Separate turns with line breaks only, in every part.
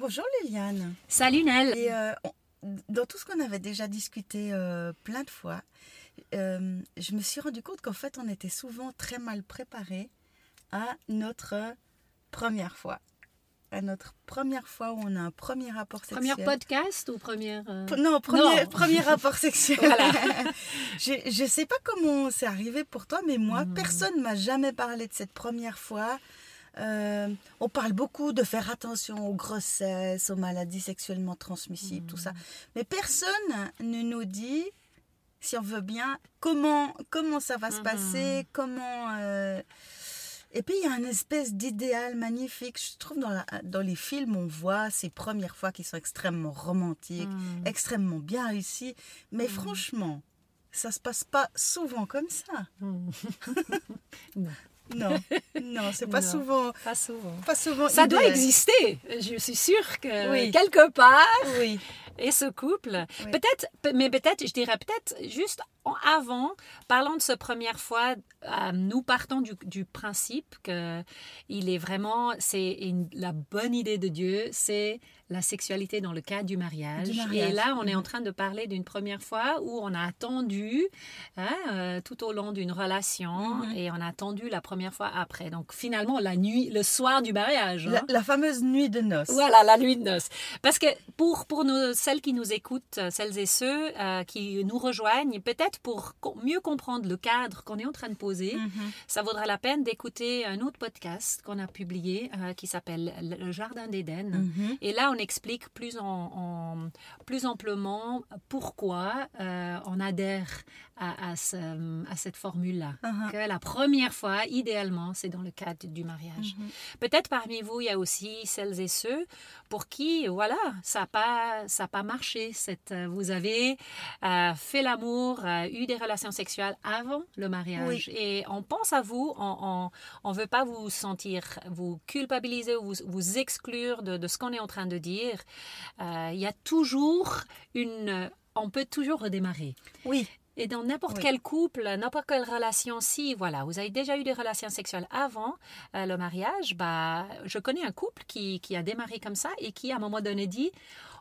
Bonjour Liliane.
Salut Nel.
Et euh, dans tout ce qu'on avait déjà discuté euh, plein de fois, euh, je me suis rendu compte qu'en fait, on était souvent très mal préparé à notre première fois. À notre première fois où on a un premier rapport sexuel.
Première podcast ou première... euh,
Non, premier,
Non.
premier rapport sexuel.
Voilà.
je ne sais pas comment c'est arrivé pour toi, mais moi,
Mhm.
personne ne m'a jamais parlé de cette première fois. Euh, on parle beaucoup de faire attention aux grossesses, aux maladies sexuellement transmissibles, tout ça. Mais personne ne nous dit, si on veut bien, comment, comment ça va se
Mhm.
passer, comment... euh, Et puis, il y a une espèce d'idéal magnifique. Je trouve dans, la- dans les films, on voit ces premières fois qui sont extrêmement romantiques, extrêmement bien réussies. Mais franchement, ça se passe pas souvent comme ça.
Non,
Non, non, c'est pas
Non.
souvent,
pas souvent.
pas souvent.
Ça doit exister. Je suis sûre que
Oui.
quelque part,
Oui,
et ce couple,
Oui.
peut-être, pe- mais peut-être, je dirais peut-être juste avant, parlant de ce première fois, euh, nous partons du, du principe que il est vraiment, c'est la bonne idée de Dieu, c'est la sexualité dans le cadre du mariage.
Du mariage.
Et là, on est en
Mhm.
train de parler d'une première fois où on a attendu hein, euh, tout au long d'une relation
Mhm.
et on a attendu la première fois après. Donc finalement, la nuit, le soir du mariage.
la,
hein.
la fameuse nuit de noces.
Voilà, la nuit de noces. Parce que pour, pour nous, celles qui nous écoutent, celles et ceux euh, qui nous rejoignent, peut-être pour mieux comprendre le cadre qu'on est en train de poser,
Mhm.
ça vaudra la peine d'écouter un autre podcast qu'on a publié euh, qui s'appelle Le Jardin d'Éden.
Mhm.
Et là, on explique plus, en, en- plus amplement pourquoi euh, on adhère à, à ce- à cette formule-là. Que la première fois, idéalement, c'est dans le cadre du mariage.
Mhm.
Peut-être parmi vous, il y a aussi celles et ceux pour qui, voilà, ça n'a pas, ça a pas marché. Cette, euh, vous avez euh, fait l'amour, eu des relations sexuelles avant le mariage. Et on pense à vous, on ne veut pas vous sentir, vous culpabiliser ou vous, vous exclure de, de ce qu'on est en train de dire. Euh, il y a toujours une... On peut toujours redémarrer.
Oui,
Et dans n'importe
Oui.
quel couple, n'importe quelle relation, si voilà, vous avez déjà eu des relations sexuelles avant euh, le mariage, bah, je connais un couple qui, qui a démarré comme ça et qui, à un moment donné, dit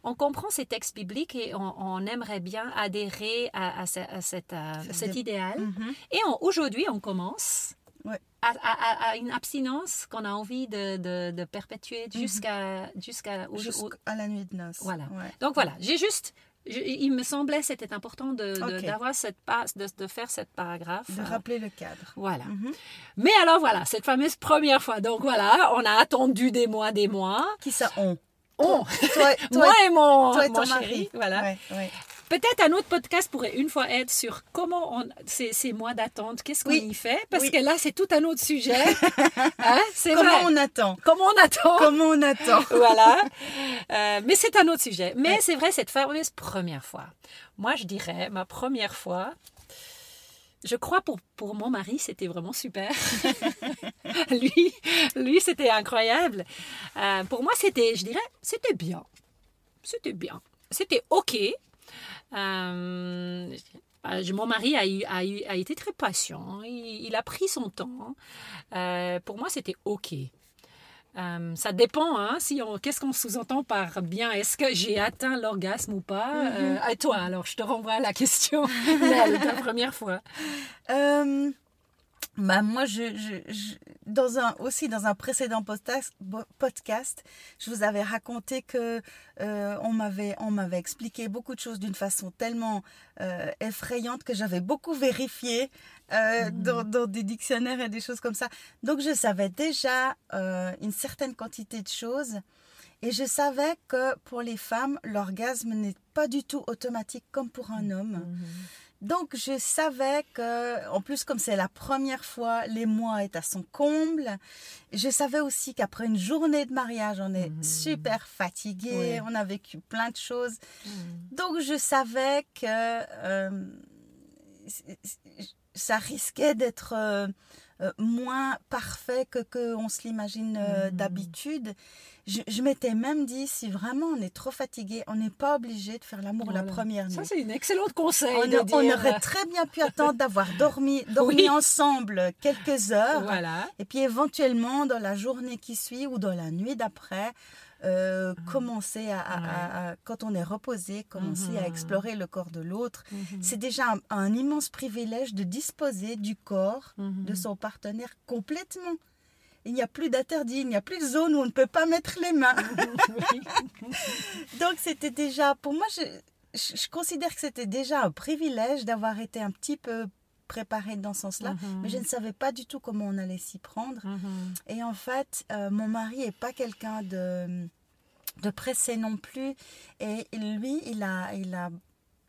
on comprend ces textes bibliques et on, on aimerait bien adhérer à, à ce- à cette, euh, cet idéal.
Mhm.
Et aujourd'hui, on commence
Ouais.
à, à- à- à une abstinence qu'on a envie de, de- de perpétuer
Mhm.
jusqu'à jusqu'à au- au-
jusqu'à la nuit de noces.
Voilà.
Ouais.
donc voilà, j'ai juste, je- il me semblait c'était important de, de- d'avoir cette passe, de, de faire cette paragraphe.
De rappeler le cadre.
voilà.
Mhm.
Mais alors voilà, cette fameuse première fois. Donc voilà, on a attendu des mois, des mois.
Qui ça on?
On,
Toi, toi,
moi et mon,
toi et
mon
ton
chéri.
mari.
Voilà.
Ouais, ouais.
Peut-être un autre podcast pourrait une fois être sur comment on, ces, ces mois d'attente, qu'est-ce qu'on
Oui.
y fait, parce
Oui.
que là c'est tout un autre sujet. Hein,
Comment
vrai.
on attend?
Comment on attend?
Comment on attend?
Voilà. Euh, mais c'est un autre sujet. Mais
Ouais.
c'est vrai, cette fameuse première fois. Moi, je dirais, ma première fois, je crois pour, pour mon mari, c'était vraiment super. lui, lui c'était incroyable. Euh, pour moi, c'était, je dirais, c'était bien. C'était bien. C'était OK. Euh, euh, mon mari a, eu- a, eu- a été très patient. Il, il a pris son temps. Euh, pour moi, c'était OK. Euh, ça dépend, hein, si on, qu'est-ce qu'on sous-entend par bien. Est-ce que j'ai atteint l'orgasme ou pas? Euh, À toi, alors, je te renvoie à la question Nel, ta première fois.
Euh, bah moi, je, je- je- dans un, aussi dans un précédent podcast, je vous avais raconté que euh, on m'avait on m'avait expliqué beaucoup de choses d'une façon tellement euh, effrayante que j'avais beaucoup vérifié euh,
Mhm.
dans, dans des dictionnaires et des choses comme ça. Donc je savais déjà une certaine quantité de choses. Et je savais que pour les femmes, l'orgasme n'est pas du tout automatique comme pour un homme. Donc je savais que, en plus comme c'est la première fois, les mois est à son comble. Je savais aussi qu'après une journée de mariage, on est
Mhm.
super fatigué, on a vécu plein de choses. Donc je savais que euh, ça risquait d'être euh, euh, moins parfait que qu'on se l'imagine euh,
Mhm.
d'habitude. Je, je m'étais même dit, si vraiment on est trop fatigué, on n'est pas obligé de faire l'amour la première nuit.
Ça, c'est une excellente conseil
On,
de
a- on
dire.
aurait très bien pu attendre d'avoir dormi, dormi
Oui.
ensemble quelques heures.
Voilà.
Et puis éventuellement, dans la journée qui suit ou dans la nuit d'après, euh, commencer à, à- à- quand on est reposé, commencer à
Mhm.
explorer le corps de l'autre.
Mhm.
C'est déjà un, un immense privilège de disposer du corps
Mhm.
de son partenaire complètement. Il n'y a plus d'interdit, il n'y a plus de zone où on ne peut pas mettre les mains. Donc c'était déjà, pour moi, je, je- je considère que c'était déjà un privilège d'avoir été un petit peu préparée dans ce sens-là.
Mhm.
Mais je ne savais pas du tout comment on allait s'y prendre.
Mhm.
Et en fait, euh, mon mari est pas quelqu'un de, de pressé non plus. Et lui, il a, il a,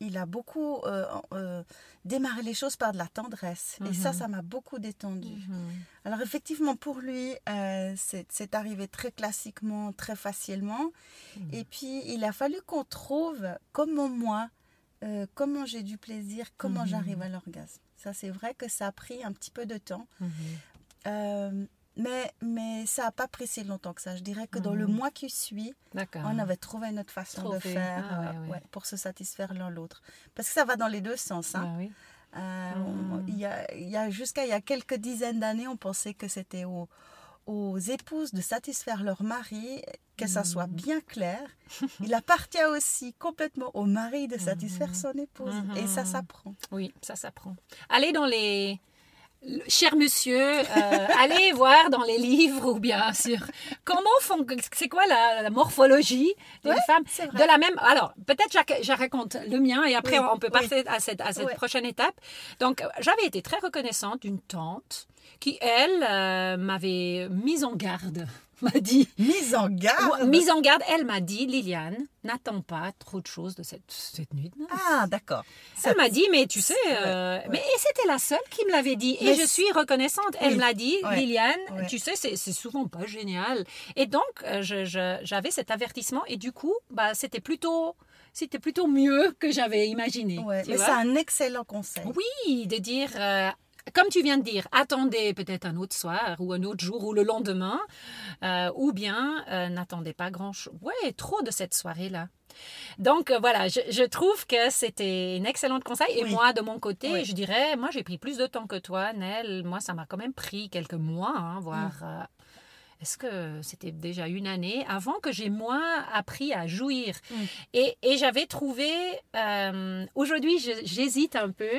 il a beaucoup euh, euh, démarré les choses par de la tendresse. Et ça,
Mhm.
ça m'a beaucoup détendu.
Mhm.
Alors effectivement, pour lui, euh, c'est arrivé très classiquement, très facilement. Et puis, il a fallu qu'on trouve, comment moi, comment j'ai du plaisir, comment j'arrive à l'orgasme. Ça, c'est vrai que ça a pris un petit peu de temps.
Mhm.
Euh, mais, mais ça n'a pas pris si longtemps que ça. Je dirais que dans le
Mhm.
mois qui suit, on avait trouvé notre façon de faire
Ah,
euh,
ouais.
ouais, pour se satisfaire l'un l'autre. Parce que ça va dans les deux sens. hein.
Ah oui.
Euh,
Mhm.
on- il y a, il y a- Jusqu'à il y a quelques dizaines d'années, on pensait que c'était aux, aux épouses de satisfaire leur mari, que ça soit
Mhm.
bien clair. Il appartient aussi complètement au mari de satisfaire
Mhm.
son épouse. Et ça s'apprend.
Oui, ça s'apprend. Allez dans les... le- Cher monsieur, euh, allez voir dans les livres ou bien sur comment font, c'est quoi la, la morphologie d'une
Ouais,
femme
c'est
de la même. Alors peut-être je, je raconte le mien et après
Oui,
on peut
oui.
passer à cette, à cette
Ouais.
prochaine étape. Donc j'avais été très reconnaissante d'une tante qui elle euh, m'avait mise en garde, m'a dit.
Mise en garde?
Mise en garde, elle m'a dit, Liliane, n'attends pas trop de choses de cette, cette nuit.
Ah, d'accord.
Elle m'a dit, mais tu sais, euh,
ouais.
mais et c'était la seule qui me l'avait dit.
Mais
et je suis reconnaissante. Elle
Oui,
me l'a dit,
ouais,
Liliane, tu sais, c'est souvent pas génial. Et donc, euh, j'avais cet avertissement et du coup, bah, c'était plutôt, c'était plutôt mieux que j'avais imaginé.
Ouais, mais c'est un excellent conseil.
Oui, de dire, euh, comme tu viens de dire, attendez peut-être un autre soir ou un autre jour ou le lendemain, euh, ou bien euh, n'attendez pas grand-chose. Ouais, trop de cette soirée-là. Donc euh, voilà, je, je trouve que c'était une excellente conseil. Et
Oui.
moi, de mon côté,
Oui.
je dirais, moi j'ai pris plus de temps que toi, Nel. Moi, ça m'a quand même pris quelques mois, hein, voire.
Mm.
Est-ce que c'était déjà une année avant que j'ai moins appris à jouir
Mm.
Et, et j'avais trouvé, euh, aujourd'hui j'hésite un peu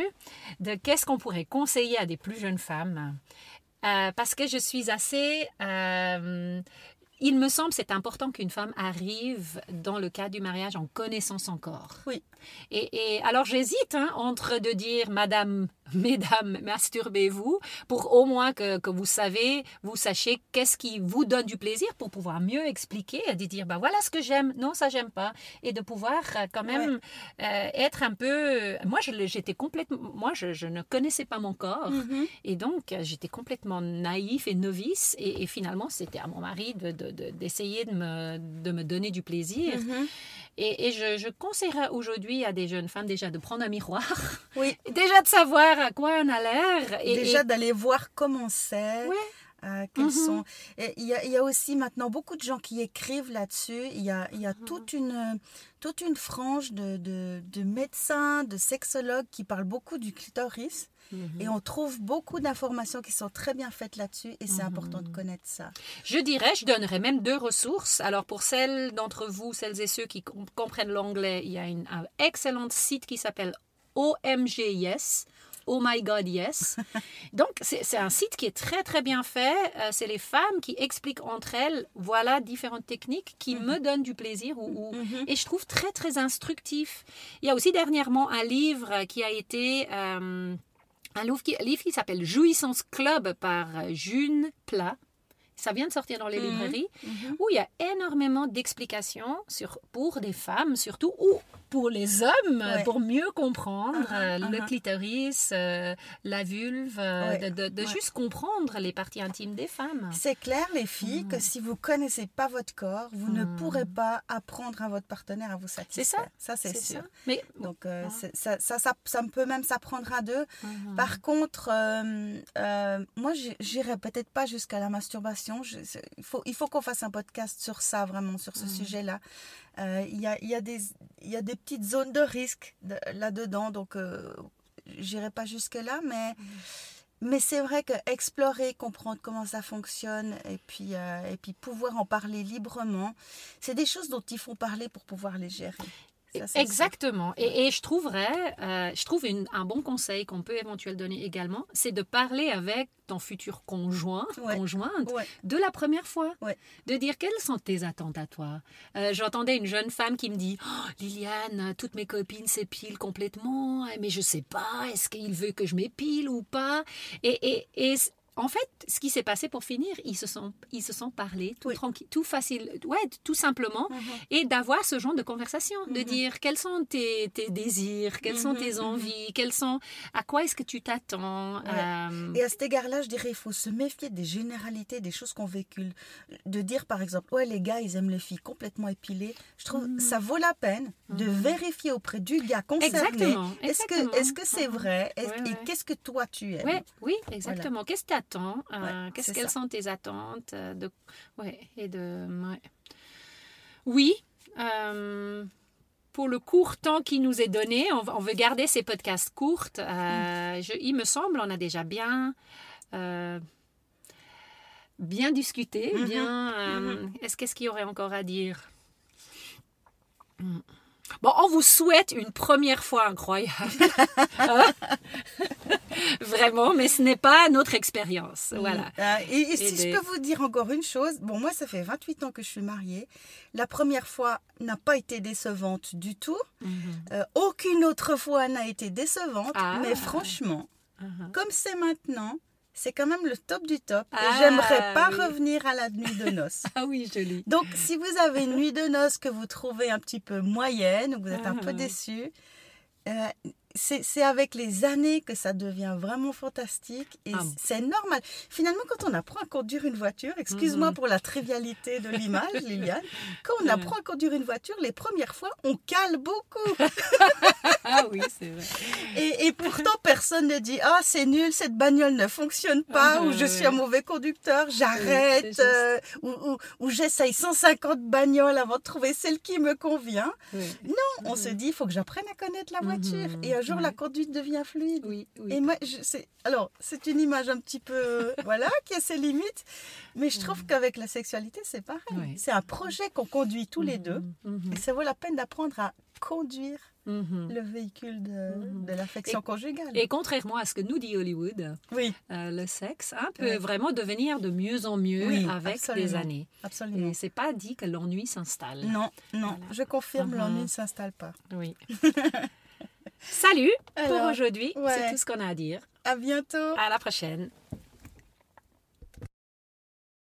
de qu'est-ce qu'on pourrait conseiller à des plus jeunes femmes. Euh, parce que je suis assez... euh, il me semble c'est important qu'une femme arrive dans le cadre du mariage en connaissant son corps.
Oui.
Et, et alors j'hésite hein, entre de dire, Madame, Mesdames, masturbez-vous, pour au moins que, que vous savez, vous sachiez qu'est-ce qui vous donne du plaisir pour pouvoir mieux expliquer et de dire, bah voilà ce que j'aime, non ça j'aime pas, et de pouvoir euh, quand même euh, être un peu. Moi j'étais complètement, moi je, je ne connaissais pas mon corps.
Mhm.
Et donc, j'étais complètement naïf et novice. Et, et finalement, c'était à mon mari de- de- de- d'essayer de, me, de me donner du plaisir.
Mhm.
Et, et je, je conseillerais aujourd'hui à des jeunes femmes déjà de prendre un miroir,
Oui,
déjà de savoir à quoi on a l'air. Et,
déjà
et-
d'aller voir comment c'est.
Ouais.
Euh, quels
Mhm.
sont... Il y, a, il y a aussi maintenant beaucoup de gens qui écrivent là-dessus. Il y a, il y a
Mhm.
toute, une, toute une frange de, de, de médecins, de sexologues qui parlent beaucoup du clitoris. Et on trouve beaucoup d'informations qui sont très bien faites là-dessus. Et c'est important de connaître ça.
Je dirais, je donnerais même deux ressources. Alors pour celles d'entre vous, celles et ceux qui com- comprennent l'anglais, il y a une, un excellent site qui s'appelle OMG Yes. Oh my God, yes. Donc, c'est un site qui est très, très bien fait. Euh, c'est les femmes qui expliquent entre elles, voilà, différentes techniques qui me donnent du plaisir. Ou, ou-
Mhm.
Et je trouve très, très instructif. Il y a aussi dernièrement un livre qui a été... euh, un livre qui, livre qui s'appelle Jouissance Club par June Plat. Ça vient de sortir dans les
Mhm.
librairies,
Mhm.
où il y a énormément d'explications sur, pour des femmes, surtout, ou pour les hommes,
Ouais.
pour mieux comprendre
Ah,
euh,
ah,
le
ah.
clitoris, euh, la vulve, euh,
Ouais,
de, de- de
ouais.
juste comprendre les parties intimes des femmes.
C'est clair, les filles, que
Mhm.
si vous connaissez pas votre corps, vous ne
Mhm.
pourrez pas apprendre à votre partenaire à vous satisfaire.
ça.
Ça, c'est sûr.
ça. Mais
Donc, euh, c'est- ça, ça, ça, ça peut même s'apprendre à deux.
Mhm.
Par contre, euh, euh, moi, j'irai peut-être pas jusqu'à la masturbation. Je- il faut, il faut qu'on fasse un podcast sur ça, vraiment, sur ce
Mhm.
sujet-là. Euh, Il y, a, il y, a des- il y a des petites zones de risque de- là-dedans, donc euh, j'irai pas jusque-là, mais mais c'est vrai que explorer, comprendre comment ça fonctionne et puis, euh, et puis pouvoir en parler librement, c'est des choses dont il faut parler pour pouvoir les gérer. Ça.
Exactement. Et, et je trouverais, euh, je trouve une- un bon conseil qu'on peut éventuellement donner également, c'est de parler avec ton futur conjoint,
Ouais.
conjointe,
Ouais.
de la première fois.
Ouais.
De dire quelles sont tes attentes à toi? Euh, J'entendais une jeune femme qui me dit Oh, Liliane, toutes mes copines s'épilent complètement, mais je sais pas, est-ce qu'il veut que je m'épile ou pas? Et, et, en fait, ce qui s'est passé pour finir, ils se sont, ils se sont parlé tout
Oui.
tranquille, tout facile, ouais, tout simplement,
Mhm.
et d'avoir ce genre de conversation, de
Mhm.
dire quels sont tes, tes désirs, quelles sont tes
mhm.
envies, quels sont, à quoi est-ce que tu t'attends.
Ouais.
euh,
Et à cet égard-là, je dirais, il faut se méfier des généralités, des choses qu'on véhicule. De dire, par exemple, ouais, les gars, ils aiment les filles complètement épilées. Je trouve ça vaut la peine de vérifier auprès du gars concerné.
Exactement.
Est-ce que est-ce que c'est vrai? Est-
Ouais,
Et qu'est-ce que toi tu aimes?
Oui, exactement. Qu'est-ce que
Ouais,
Qu'est-ce Quelles sont tes attentes euh, de... ouais, et de... ouais. Oui, euh, pour le court temps qui nous est donné, on, veut garder ces podcasts courts. Euh, je- il me semble, on a déjà bien... euh, bien discuté,
Mhm,
bien... euh,
mhm.
Est-ce qu'est-ce qu'il y aurait encore à dire? Hmm. Bon, on vous souhaite une première fois incroyable. Vraiment, mais ce n'est pas notre expérience. Voilà.
Ah, et, et si
des-
je peux vous dire encore une chose, bon, moi, ça fait 28 ans que je suis mariée. La première fois n'a pas été décevante du tout.
Mhm.
Euh, aucune autre fois n'a été décevante.
Ah.
Mais franchement,
Mhm.
comme c'est maintenant, c'est quand même le top du top. Et
Ah,
j'aimerais pas
oui.
revenir à la nuit de noces.
Ah oui, joli.
Donc, si vous avez une nuit de noces que vous trouvez un petit peu moyenne, ou que vous êtes un peu
Ah.
déçu, euh, c'est c'est avec les années que ça devient vraiment fantastique et
Ah bon.
c'est normal. Finalement, quand on apprend à conduire une voiture, excuse-moi
Mhm.
pour la trivialité de l'image, Liliane, quand on apprend à conduire une voiture, les premières fois, on cale beaucoup.
Ah oui, c'est vrai.
Et, et pourtant, personne ne dit Ah, c'est nul, cette bagnole ne fonctionne pas,
Ah,
ou je suis un mauvais conducteur, j'arrête, euh, ou, ou- ou j'essaye 150 bagnoles avant de trouver celle qui me convient.
Oui,
On se dit Il faut que j'apprenne à connaître la voiture.
Mhm,
Et un jour,
ouais.
la conduite devient fluide.
oui. oui.
Et moi, c'est, alors, c'est une image un petit peu, voilà, qui a ses limites, mais je trouve qu'avec la sexualité, c'est pareil.
Ouais.
C'est un projet qu'on conduit tous les deux,
Mhm,
et ça vaut la peine d'apprendre à conduire
mhm.
le véhicule de, de l'affection conjugale.
Et contrairement à ce que nous dit Hollywood,
Oui,
euh, le sexe hein, peut vraiment devenir de mieux en mieux
Oui,
avec
absolument.
années.
absolument.
Et c'est pas dit que l'ennui s'installe.
Non, non,
Voilà.
je confirme, l'ennui ne s'installe pas.
Oui. Salut pour aujourd'hui.
ouais.
C'est tout ce qu'on a à dire.
À bientôt.
À la prochaine.